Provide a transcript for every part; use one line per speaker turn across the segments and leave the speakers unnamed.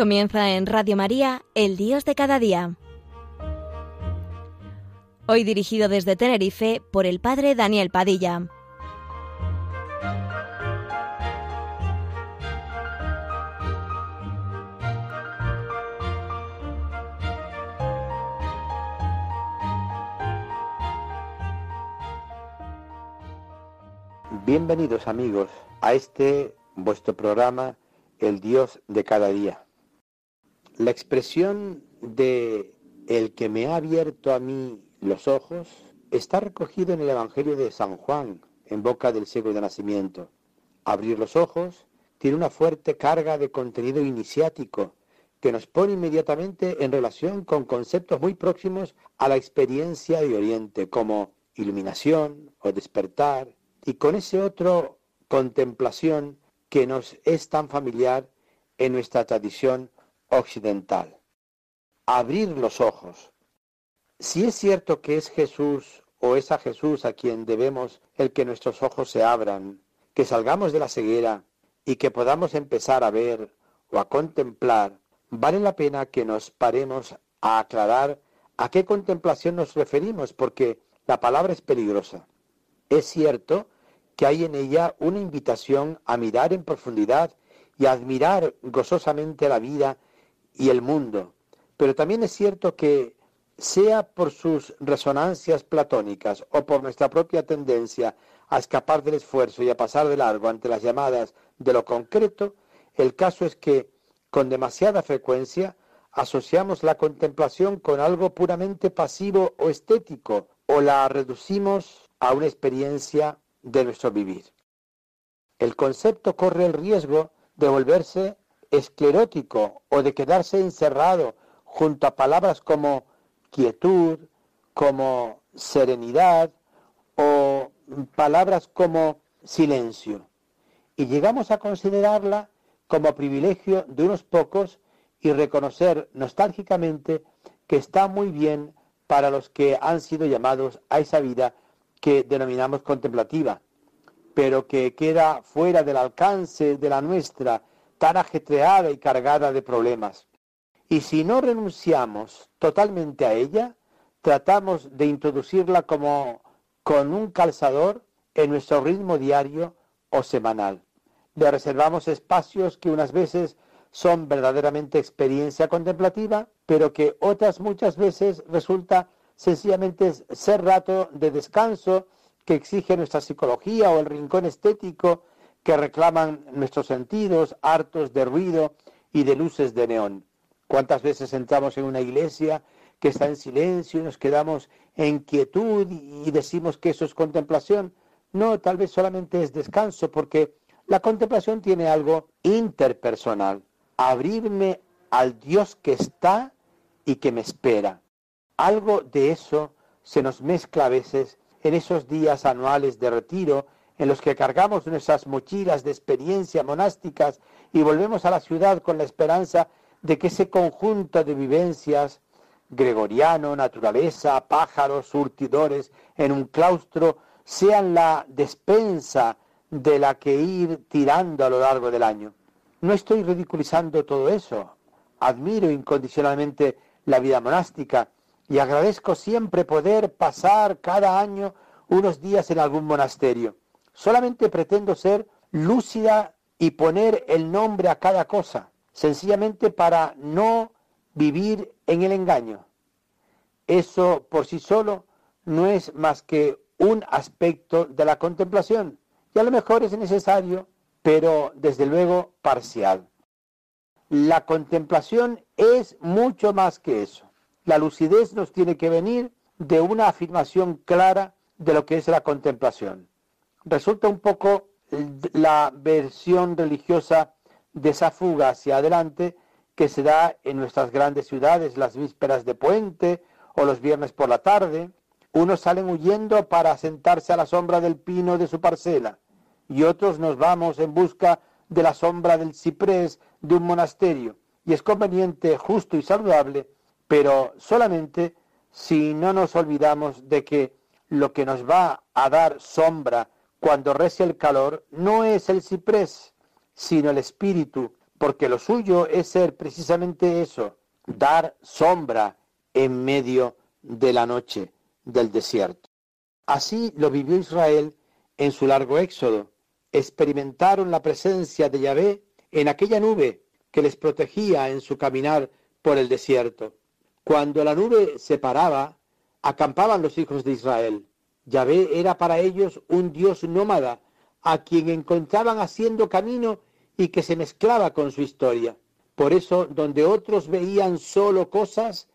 Comienza en Radio María, El Dios de cada día. Hoy dirigido desde Tenerife por el Padre Daniel Padilla.
Bienvenidos amigos a este vuestro programa El Dios de cada día. La expresión de el que me ha abierto a mí los ojos está recogido en el Evangelio de San Juan, en boca del ciego de nacimiento. Abrir los ojos tiene una fuerte carga de contenido iniciático que nos pone inmediatamente en relación con conceptos muy próximos a la experiencia de Oriente, como iluminación o despertar, y con ese otro contemplación que nos es tan familiar en nuestra tradición occidental. Abrir los ojos. Si es cierto que es Jesús o es a Jesús a quien debemos el que nuestros ojos se abran, que salgamos de la ceguera y que podamos empezar a ver o a contemplar, vale la pena que nos paremos a aclarar a qué contemplación nos referimos, porque la palabra es peligrosa. Es cierto que hay en ella una invitación a mirar en profundidad y a admirar gozosamente la vida y el mundo. Pero también es cierto que, sea por sus resonancias platónicas o por nuestra propia tendencia a escapar del esfuerzo y a pasar de largo ante las llamadas de lo concreto, el caso es que, con demasiada frecuencia, asociamos la contemplación con algo puramente pasivo o estético, o la reducimos a una experiencia de nuestro vivir. El concepto corre el riesgo de volverse esclerótico o de quedarse encerrado junto a palabras como quietud, como serenidad o palabras como silencio. Y llegamos a considerarla como privilegio de unos pocos y reconocer nostálgicamente que está muy bien para los que han sido llamados a esa vida que denominamos contemplativa, pero que queda fuera del alcance de la nuestra tan ajetreada y cargada de problemas. Y si no renunciamos totalmente a ella, tratamos de introducirla como con un calzador en nuestro ritmo diario o semanal. Le reservamos espacios que unas veces son verdaderamente experiencia contemplativa, pero que otras muchas veces resulta sencillamente ser rato de descanso que exige nuestra psicología o el rincón estético que reclaman nuestros sentidos, hartos de ruido y de luces de neón. ¿Cuántas veces entramos en una iglesia que está en silencio y nos quedamos en quietud y decimos que eso es contemplación? No, tal vez solamente es descanso, porque la contemplación tiene algo interpersonal. Abrirme al Dios que está y que me espera. Algo de eso se nos mezcla a veces en esos días anuales de retiro en los que cargamos nuestras mochilas de experiencia monásticas y volvemos a la ciudad con la esperanza de que ese conjunto de vivencias, gregoriano, naturaleza, pájaros, surtidores, en un claustro, sean la despensa de la que ir tirando a lo largo del año. No estoy ridiculizando todo eso. Admiro incondicionalmente la vida monástica y agradezco siempre poder pasar cada año unos días en algún monasterio. Solamente pretendo ser lúcida y poner el nombre a cada cosa, sencillamente para no vivir en el engaño. Eso por sí solo no es más que un aspecto de la contemplación y a lo mejor es necesario, pero desde luego parcial. La contemplación es mucho más que eso. La lucidez nos tiene que venir de una afirmación clara de lo que es la contemplación resulta un poco la versión religiosa de esa fuga hacia adelante que se da en nuestras grandes ciudades las vísperas de puente o los viernes por la tarde. Unos salen huyendo para sentarse a la sombra del pino de su parcela y otros nos vamos en busca de la sombra del ciprés de un monasterio. Y es conveniente, justo y saludable, pero solamente si no nos olvidamos de que lo que nos va a dar sombra cuando rece el calor, no es el ciprés, sino el espíritu porque lo suyo es ser precisamente eso, dar sombra en medio de la noche del desierto. Así lo vivió Israel en su largo éxodo. Experimentaron la presencia de Yahvé en aquella nube que les protegía en su caminar por el desierto. Cuando la nube se paraba, acampaban los hijos de Israel. Yahvé era para ellos un Dios nómada, a quien encontraban haciendo camino y que se mezclaba con su historia. Por eso, donde otros veían solo cosas,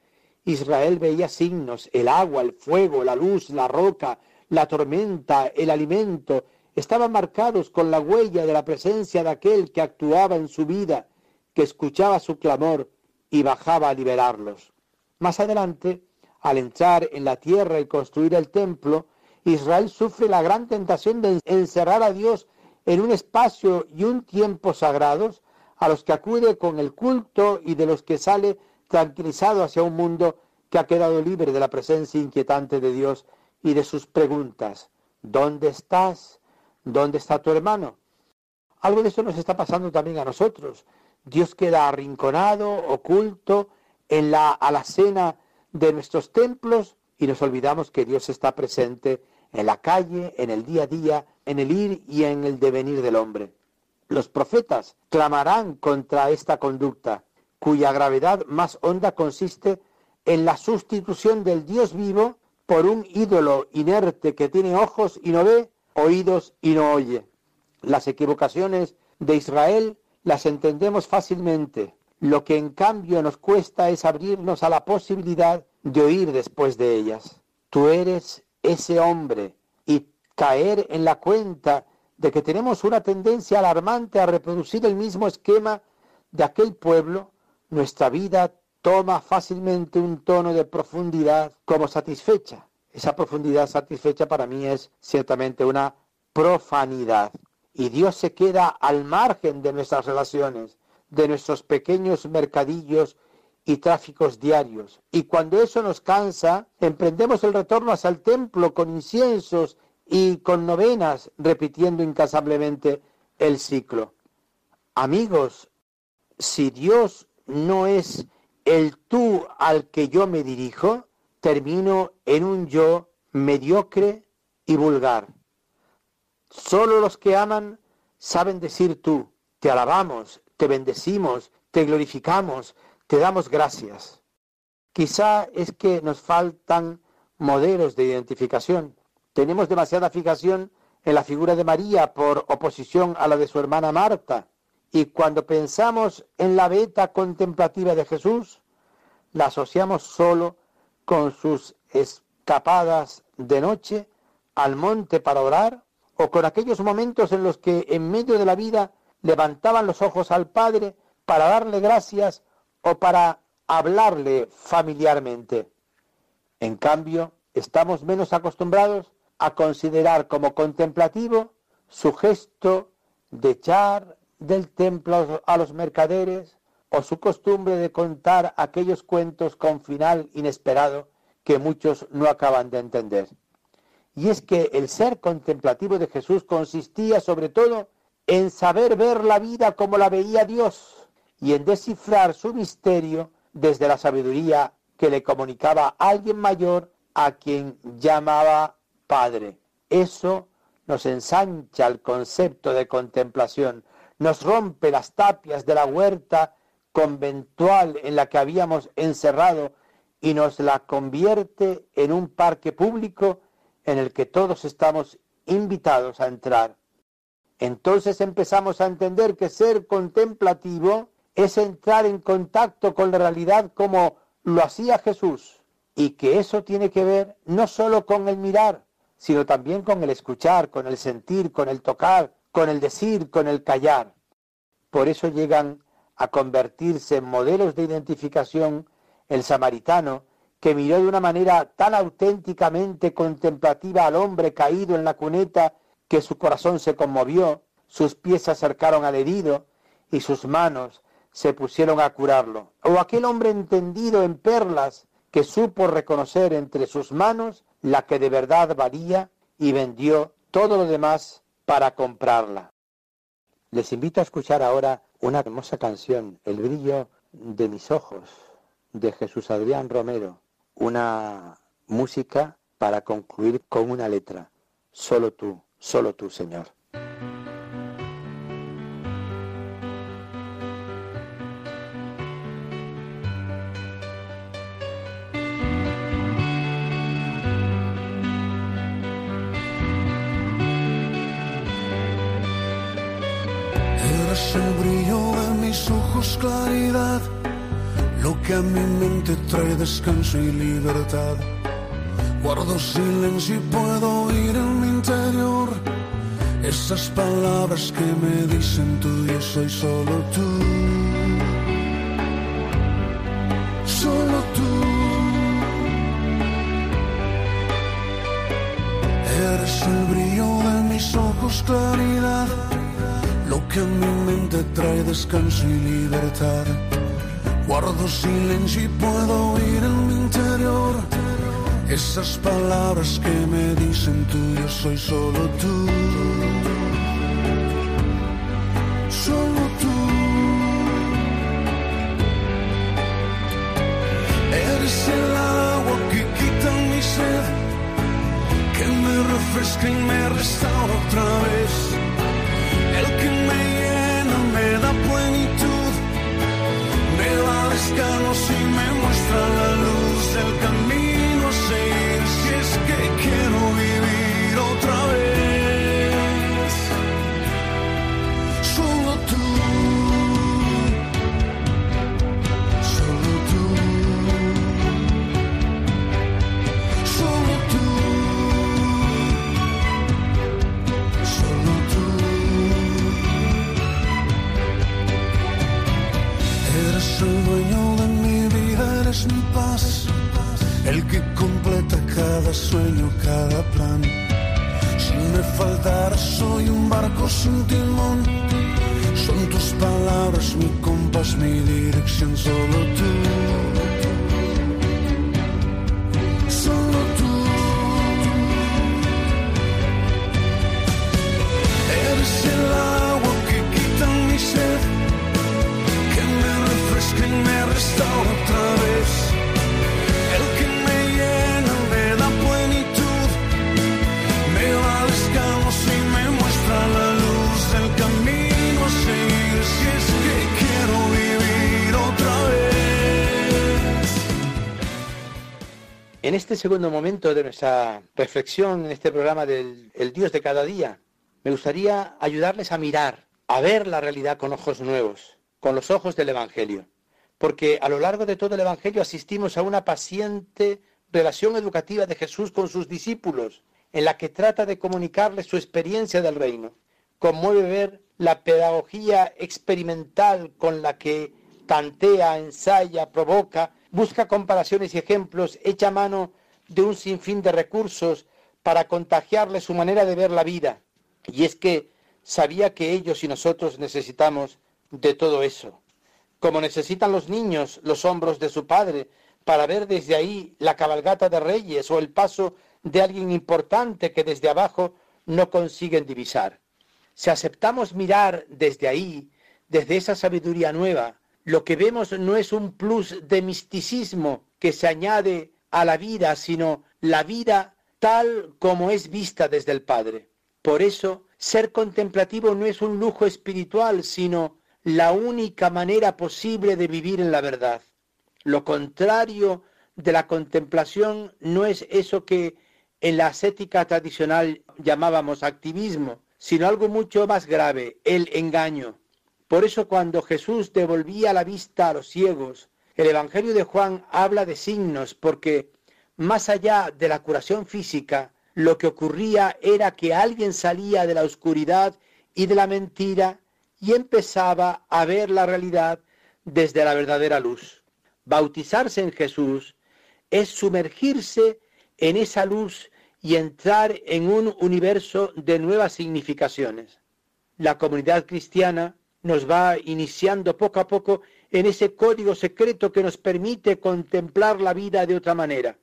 Israel veía signos, el agua, el fuego, la luz, la roca, la tormenta, el alimento, estaban marcados con la huella de la presencia de aquel que actuaba en su vida, que escuchaba su clamor y bajaba a liberarlos. Más adelante, al entrar en la tierra y construir el templo, Israel sufre la gran tentación de encerrar a Dios en un espacio y un tiempo sagrados a los que acude con el culto y de los que sale tranquilizado hacia un mundo que ha quedado libre de la presencia inquietante de Dios y de sus preguntas. ¿Dónde estás? ¿Dónde está tu hermano? Algo de eso nos está pasando también a nosotros. Dios queda arrinconado, oculto, en la alacena de nuestros templos y nos olvidamos que Dios está presente en la calle, en el día a día, en el ir y en el devenir del hombre. Los profetas clamarán contra esta conducta, cuya gravedad más honda consiste en la sustitución del Dios vivo por un ídolo inerte que tiene ojos y no ve, oídos y no oye. Las equivocaciones de Israel las entendemos fácilmente. Lo que en cambio nos cuesta es abrirnos a la posibilidad de oír después de ellas. Tú eres ese hombre y caer en la cuenta de que tenemos una tendencia alarmante a reproducir el mismo esquema de aquel pueblo, nuestra vida toma fácilmente un tono de profundidad como satisfecha. Esa profundidad satisfecha para mí es ciertamente una profanidad. Y Dios se queda al margen de nuestras relaciones, de nuestros pequeños mercadillos y tráficos diarios. Y cuando eso nos cansa, emprendemos el retorno hacia el templo con inciensos y con novenas, repitiendo incansablemente el ciclo. Amigos, si Dios no es el tú al que yo me dirijo, termino en un yo mediocre y vulgar. Solo los que aman saben decir tú, te alabamos, te bendecimos, te glorificamos, te damos gracias. Quizá es que nos faltan modelos de identificación. Tenemos demasiada fijación en la figura de María por oposición a la de su hermana Marta. Y cuando pensamos en la beta contemplativa de Jesús, la asociamos solo con sus escapadas de noche al monte para orar o con aquellos momentos en los que en medio de la vida levantaban los ojos al Padre para darle gracias o para hablarle familiarmente. En cambio, estamos menos acostumbrados a considerar como contemplativo su gesto de echar del templo a los mercaderes o su costumbre de contar aquellos cuentos con final inesperado que muchos no acaban de entender. Y es que el ser contemplativo de Jesús consistía sobre todo en saber ver la vida como la veía Dios y en descifrar su misterio desde la sabiduría que le comunicaba alguien mayor a quien llamaba Padre. Eso nos ensancha el concepto de contemplación, nos rompe las tapias de la huerta conventual en la que habíamos encerrado y nos la convierte en un parque público en el que todos estamos invitados a entrar. Entonces empezamos a entender que ser contemplativo es entrar en contacto con la realidad como lo hacía Jesús y que eso tiene que ver no solo con el mirar, sino también con el escuchar, con el sentir, con el tocar, con el decir, con el callar. Por eso llegan a convertirse en modelos de identificación el samaritano que miró de una manera tan auténticamente contemplativa al hombre caído en la cuneta que su corazón se conmovió, sus pies se acercaron al herido y sus manos se pusieron a curarlo. O aquel hombre entendido en perlas que supo reconocer entre sus manos la que de verdad valía y vendió todo lo demás para comprarla. Les invito a escuchar ahora una hermosa canción, El brillo de mis ojos, de Jesús Adrián Romero, una música para concluir con una letra, solo tú, solo tú, Señor.
El brillo de mis ojos claridad, lo que a mi mente trae descanso y libertad. Guardo silencio y puedo oír en mi interior esas palabras que me dicen tú, yo soy solo tú. Solo tú. Eres el brillo de mis ojos claridad que a mi mente trae descanso y libertad. Guardo silencio y puedo oír en mi interior esas palabras que me dicen tú, yo soy solo tú. Solo tú. Eres el agua que quita mi sed, que me refresca y me restaura otra vez Son tus palabras, mi compás, mi dirección, solo tú.
En este segundo momento de nuestra reflexión en este programa del El Dios de cada día, me gustaría ayudarles a mirar, a ver la realidad con ojos nuevos, con los ojos del Evangelio. Porque a lo largo de todo el Evangelio asistimos a una paciente relación educativa de Jesús con sus discípulos, en la que trata de comunicarles su experiencia del reino. Conmueve ver la pedagogía experimental con la que tantea, ensaya, provoca, busca comparaciones y ejemplos, echa mano de un sinfín de recursos para contagiarles su manera de ver la vida. Y es que sabía que ellos y nosotros necesitamos de todo eso. Como necesitan los niños los hombros de su padre para ver desde ahí la cabalgata de reyes o el paso de alguien importante que desde abajo no consiguen divisar. Si aceptamos mirar desde ahí, desde esa sabiduría nueva, lo que vemos no es un plus de misticismo que se añade a la vida, sino la vida tal como es vista desde el Padre. Por eso, ser contemplativo no es un lujo espiritual, sino la única manera posible de vivir en la verdad. Lo contrario de la contemplación no es eso que en la ascética tradicional llamábamos activismo, sino algo mucho más grave, el engaño. Por eso cuando Jesús devolvía la vista a los ciegos, el Evangelio de Juan habla de signos, porque más allá de la curación física, lo que ocurría era que alguien salía de la oscuridad y de la mentira y empezaba a ver la realidad desde la verdadera luz. Bautizarse en Jesús es sumergirse en esa luz y entrar en un universo de nuevas significaciones. La comunidad cristiana nos va iniciando poco a poco en ese código secreto que nos permite contemplar la vida de otra manera.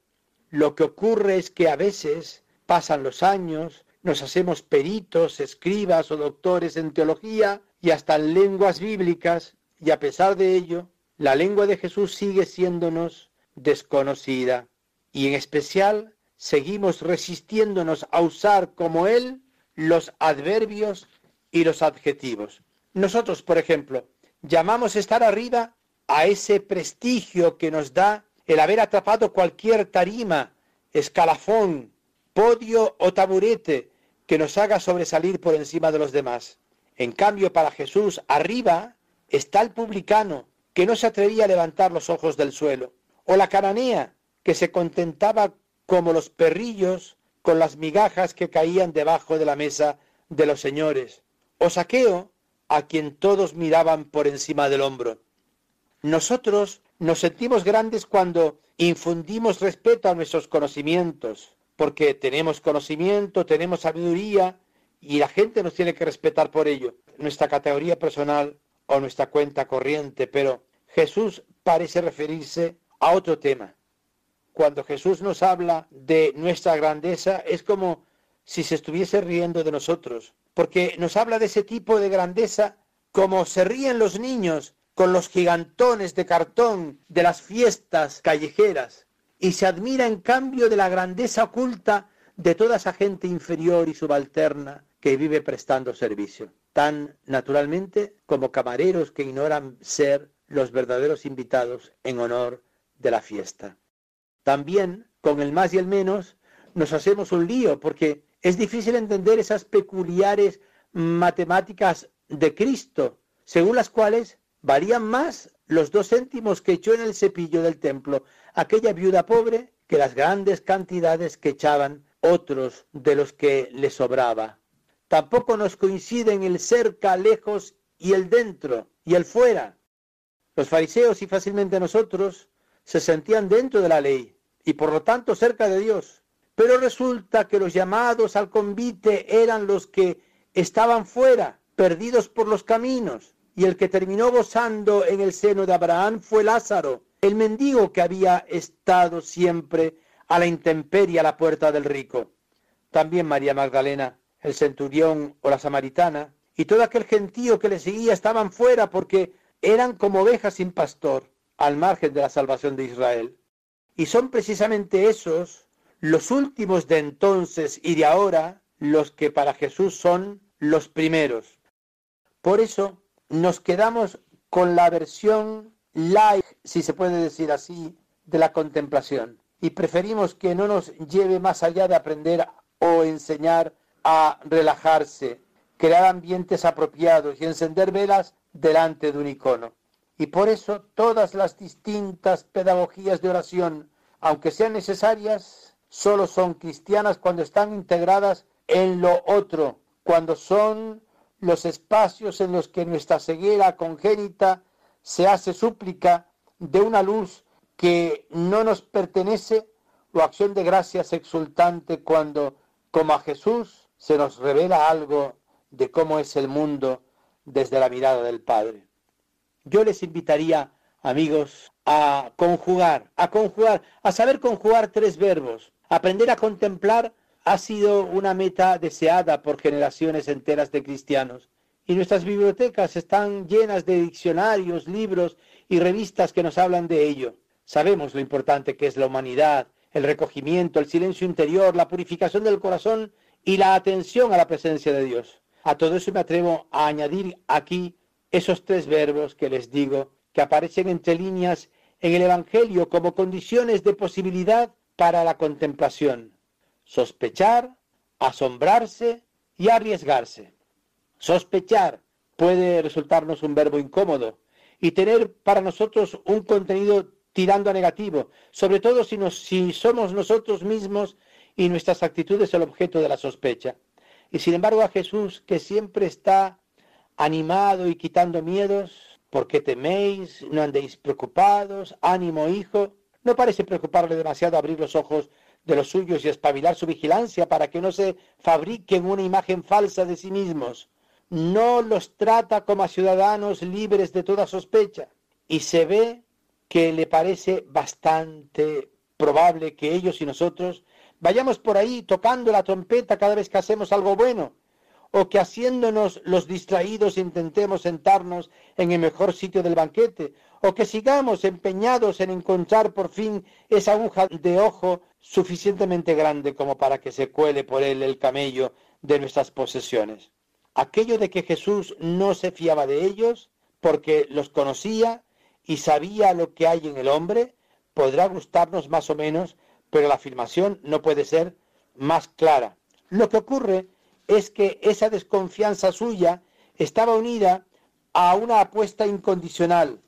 Lo que ocurre es que a veces pasan los años, nos hacemos peritos, escribas o doctores en teología y hasta en lenguas bíblicas, y a pesar de ello, la lengua de Jesús sigue siéndonos desconocida, y en especial seguimos resistiéndonos a usar como Él los adverbios y los adjetivos. Nosotros, por ejemplo, llamamos estar arriba a ese prestigio que nos da el haber atrapado cualquier tarima, escalafón, podio o taburete que nos haga sobresalir por encima de los demás. En cambio, para Jesús, arriba está el publicano, que no se atrevía a levantar los ojos del suelo, o la cananea, que se contentaba como los perrillos con las migajas que caían debajo de la mesa de los señores, o Saqueo, a quien todos miraban por encima del hombro. Nosotros nos sentimos grandes cuando infundimos respeto a nuestros conocimientos, porque tenemos conocimiento, tenemos sabiduría y la gente nos tiene que respetar por ello, nuestra categoría personal o nuestra cuenta corriente, pero Jesús parece referirse a otro tema. Cuando Jesús nos habla de nuestra grandeza es como si se estuviese riendo de nosotros, porque nos habla de ese tipo de grandeza como se ríen los niños con los gigantones de cartón de las fiestas callejeras, y se admira en cambio de la grandeza oculta de toda esa gente inferior y subalterna que vive prestando servicio, tan naturalmente como camareros que ignoran ser los verdaderos invitados en honor de la fiesta. También, con el más y el menos, nos hacemos un lío porque es difícil entender esas peculiares matemáticas de Cristo, según las cuales varían más los dos céntimos que echó en el cepillo del templo aquella viuda pobre que las grandes cantidades que echaban otros de los que le sobraba. Tampoco nos coinciden el cerca, lejos y el dentro y el fuera. Los fariseos y fácilmente nosotros se sentían dentro de la ley y por lo tanto cerca de Dios. Pero resulta que los llamados al convite eran los que estaban fuera, perdidos por los caminos, y el que terminó gozando en el seno de Abraham fue Lázaro, el mendigo que había estado siempre a la intemperie a la puerta del rico. También María Magdalena, el centurión o la samaritana, y todo aquel gentío que le seguía estaban fuera porque eran como ovejas sin pastor, al margen de la salvación de Israel. Y son precisamente esos, los últimos de entonces y de ahora, los que para Jesús son los primeros. Por eso nos quedamos con la versión light, si se puede decir así, de la contemplación. Y preferimos que no nos lleve más allá de aprender o enseñar a relajarse, crear ambientes apropiados y encender velas delante de un icono. Y por eso todas las distintas pedagogías de oración, aunque sean necesarias, solo son cristianas cuando están integradas en lo otro, cuando son los espacios en los que nuestra ceguera congénita se hace súplica de una luz que no nos pertenece o acción de gracias exultante cuando, como a Jesús, se nos revela algo de cómo es el mundo desde la mirada del Padre. Yo les invitaría, amigos, a conjugar, a conjugar, a saber conjugar tres verbos. Aprender a contemplar ha sido una meta deseada por generaciones enteras de cristianos. Y nuestras bibliotecas están llenas de diccionarios, libros y revistas que nos hablan de ello. Sabemos lo importante que es la humanidad, el recogimiento, el silencio interior, la purificación del corazón y la atención a la presencia de Dios. A todo eso me atrevo a añadir aquí esos tres verbos que les digo, que aparecen entre líneas en el Evangelio como condiciones de posibilidad para la contemplación sospechar, asombrarse y arriesgarse. Sospechar puede resultarnos un verbo incómodo y tener para nosotros un contenido tirando a negativo, sobre todo si, si somos nosotros mismos y nuestras actitudes el objeto de la sospecha. Y sin embargo a Jesús, que siempre está animado y quitando miedos, ¿por qué teméis? No andéis preocupados, ánimo hijo, no parece preocuparle demasiado abrir los ojos de los suyos y espabilar su vigilancia para que no se fabriquen una imagen falsa de sí mismos. No los trata como a ciudadanos libres de toda sospecha. Y se ve que le parece bastante probable que ellos y nosotros vayamos por ahí tocando la trompeta cada vez que hacemos algo bueno, o que haciéndonos los distraídos intentemos sentarnos en el mejor sitio del banquete, o que sigamos empeñados en encontrar por fin esa aguja de ojo suficientemente grande como para que se cuele por él el camello de nuestras posesiones. Aquello de que Jesús no se fiaba de ellos porque los conocía y sabía lo que hay en el hombre, podrá gustarnos más o menos, pero la afirmación no puede ser más clara. Lo que ocurre es que esa desconfianza suya estaba unida a una apuesta incondicional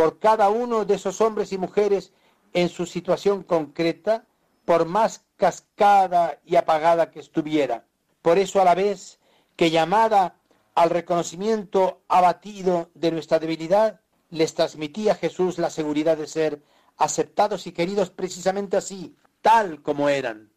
por cada uno de esos hombres y mujeres en su situación concreta, por más cascada y apagada que estuviera. Por eso a la vez que llamada al reconocimiento abatido de nuestra debilidad, les transmitía Jesús la seguridad de ser aceptados y queridos precisamente así, tal como eran.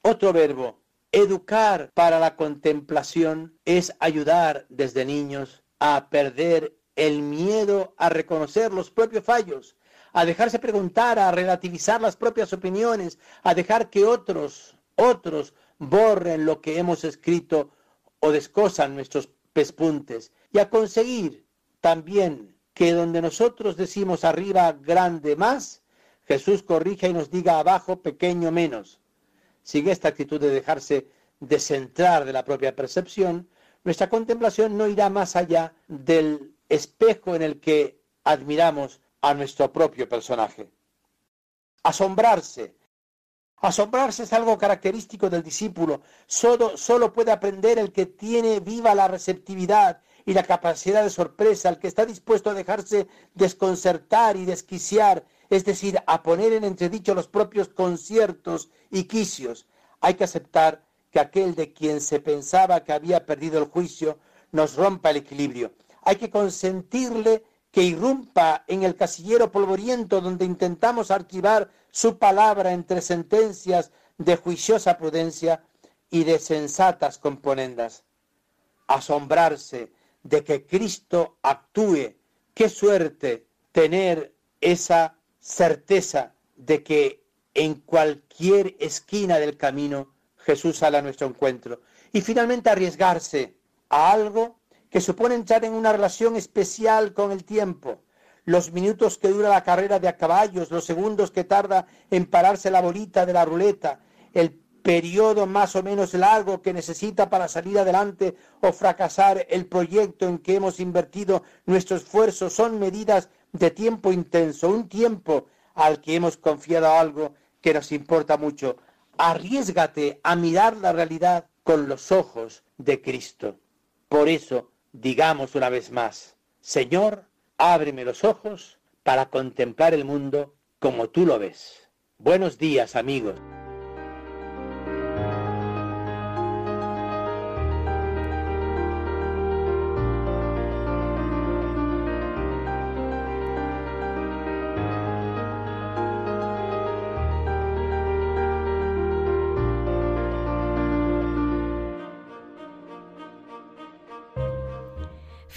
Otro verbo, educar para la contemplación, es ayudar desde niños a perder el miedo a reconocer los propios fallos, a dejarse preguntar, a relativizar las propias opiniones, a dejar que otros, otros borren lo que hemos escrito o descosan nuestros pespuntes y a conseguir también que donde nosotros decimos arriba grande más, Jesús corrija y nos diga abajo pequeño menos. Sigue esta actitud de dejarse descentrar de la propia percepción, nuestra contemplación no irá más allá del espejo en el que admiramos a nuestro propio personaje. Asombrarse. Asombrarse es algo característico del discípulo. Solo, solo puede aprender el que tiene viva la receptividad y la capacidad de sorpresa, el que está dispuesto a dejarse desconcertar y desquiciar, es decir, a poner en entredicho los propios conciertos y quicios. Hay que aceptar que aquel de quien se pensaba que había perdido el juicio nos rompa el equilibrio. Hay que consentirle que irrumpa en el casillero polvoriento donde intentamos archivar su palabra entre sentencias de juiciosa prudencia y de sensatas componendas. Asombrarse de que Cristo actúe. Qué suerte tener esa certeza de que en cualquier esquina del camino Jesús sale a nuestro encuentro. Y finalmente arriesgarse a algo que supone entrar en una relación especial con el tiempo. Los minutos que dura la carrera de a caballos, los segundos que tarda en pararse la bolita de la ruleta, el periodo más o menos largo que necesita para salir adelante o fracasar el proyecto en que hemos invertido nuestro esfuerzo son medidas de tiempo intenso, un tiempo al que hemos confiado algo que nos importa mucho. Arriesgate a mirar la realidad con los ojos de Cristo. Por eso, digamos una vez más, Señor, ábreme los ojos para contemplar el mundo como tú lo ves. Buenos días, amigos.